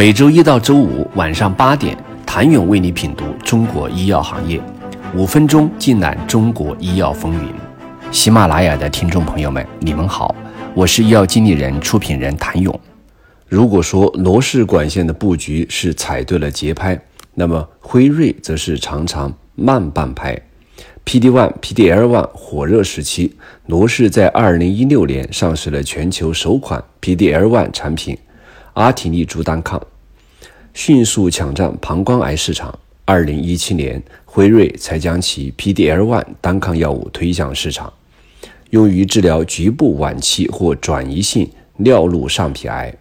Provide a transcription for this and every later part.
每周一到周五晚上八点，谭勇为你品读中国医药行业，五分钟尽览中国医药风云。喜马拉雅的听众朋友们，你们好，我是医药经理人、出品人谭勇。如果说罗氏管线的布局是踩对了节拍，那么辉瑞则是常常慢半拍。P D one、P D L one 火热时期，罗氏在二零一六年上市了全球首款 P D L one 产品。阿体利珠单抗迅速抢占膀胱癌市场。二零一七年，辉瑞才将其 PDL1 单抗药物推向市场，用于治疗局部晚期或转移性尿路上皮癌。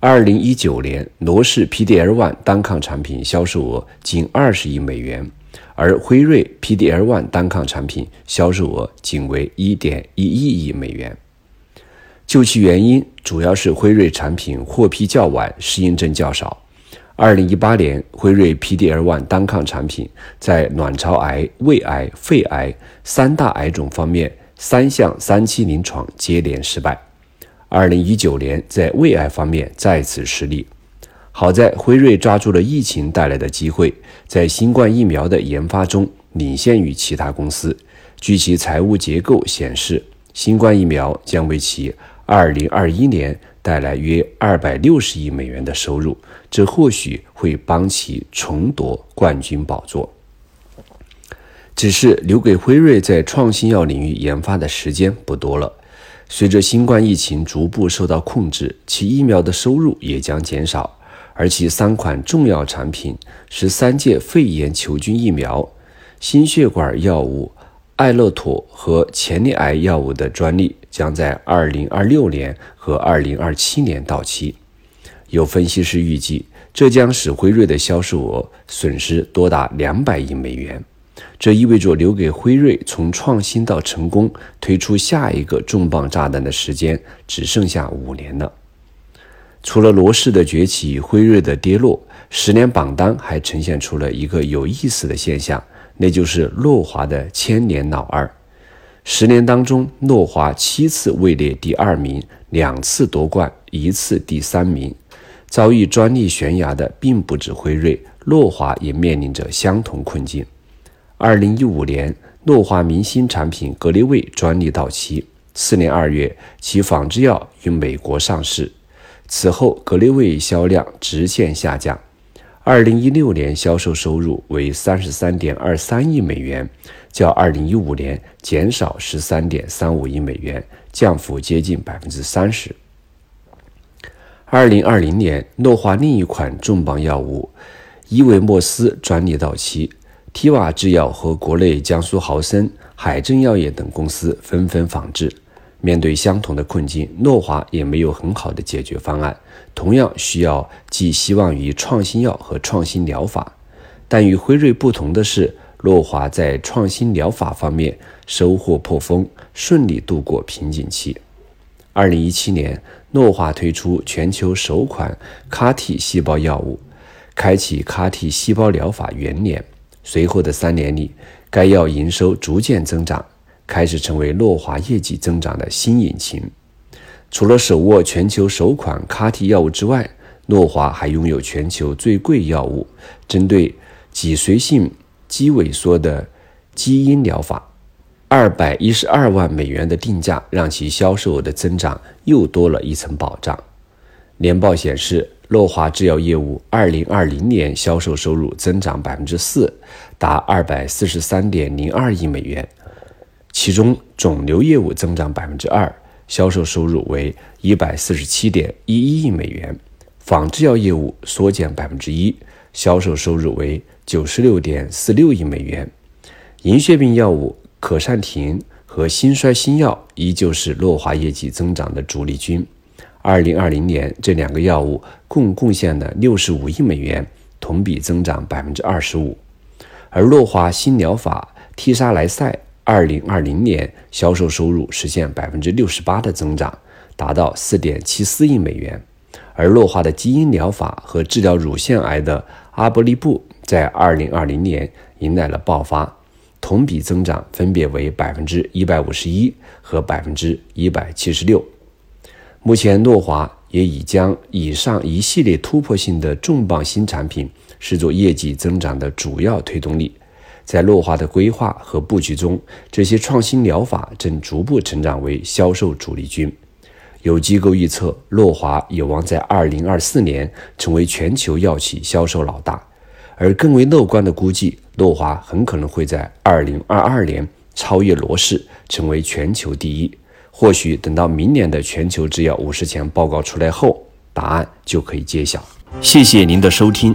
二零一九年，罗氏 PDL1 单抗产品销售额仅二十亿美元，而辉瑞 PDL1 单抗产品销售额仅为一点一一亿美元。究其原因，主要是辉瑞产品获批较晚，适应症较少。二零一八年，辉瑞 PDL1 单抗产品在卵巢癌、胃癌、肺癌三大癌种方面三项三期临床接连失败。二零一九年，在胃癌方面再次失利。好在辉瑞抓住了疫情带来的机会，在新冠疫苗的研发中领先于其他公司。据其财务结构显示，新冠疫苗将为其。二零二一年带来约二百六十亿美元的收入，这或许会帮其重夺冠军宝座。只是留给辉瑞在创新药领域研发的时间不多了。随着新冠疫情逐步受到控制，其疫苗的收入也将减少，而其三款重要产品——十三届肺炎球菌疫苗、心血管药物。艾乐妥和前列癌药物的专利将在二零二六年和二零二七年到期。有分析师预计，这将使辉瑞的销售额损失多达两百亿美元。这意味着留给辉瑞从创新到成功推出下一个重磅炸弹的时间只剩下五年了。除了罗氏的崛起，辉瑞的跌落，十年榜单还呈现出了一个有意思的现象。那就是诺华的千年老二，十年当中，诺华七次位列第二名，两次夺冠，一次第三名。遭遇专利悬崖的并不止辉瑞，诺华也面临着相同困境。二零一五年，诺华明星产品格列卫专利到期，次年二月，其仿制药于美国上市，此后格列卫销量直线下降。二零一六年销售收入为三十三点二三亿美元，较二零一五年减少十三点三五亿美元，降幅接近百分之三十。二零二零年，诺华另一款重磅药物伊维莫斯专利到期提瓦制药和国内江苏豪森、海正药业等公司纷纷仿制。面对相同的困境，诺华也没有很好的解决方案，同样需要寄希望于创新药和创新疗法。但与辉瑞不同的是，诺华在创新疗法方面收获颇丰，顺利度过瓶颈期。二零一七年，诺华推出全球首款 CAR-T 细胞药物，开启 CAR-T 细胞疗法元年。随后的三年里，该药营收逐渐增长。开始成为诺华业绩增长的新引擎。除了手握全球首款 CAR-T 药物之外，诺华还拥有全球最贵药物，针对脊髓性肌萎缩的基因疗法。二百一十二万美元的定价让其销售额的增长又多了一层保障。年报显示，诺华制药业务二零二零年销售收入增长百分之四，达二百四十三点零二亿美元。其中，肿瘤业务增长百分之二，销售收入为一百四十七点一一亿美元；仿制药业务缩减百分之一，销售收入为九十六点四六亿美元。银屑病药物可善停和心衰新药依旧是诺华业绩增长的主力军。二零二零年，这两个药物共贡献了六十五亿美元，同比增长百分之二十五。而诺华新疗法替沙莱赛。二零二零年销售收入实现百分之六十八的增长，达到四点七四亿美元。而诺华的基因疗法和治疗乳腺癌的阿波利布在二零二零年迎来了爆发，同比增长分别为百分之一百五十一和百分之一百七十六。目前，诺华也已将以上一系列突破性的重磅新产品视作业绩增长的主要推动力。在诺华的规划和布局中，这些创新疗法正逐步成长为销售主力军。有机构预测，诺华有望在2024年成为全球药企销售老大，而更为乐观的估计，诺华很可能会在2022年超越罗氏，成为全球第一。或许等到明年的全球制药五十强报告出来后，答案就可以揭晓。谢谢您的收听。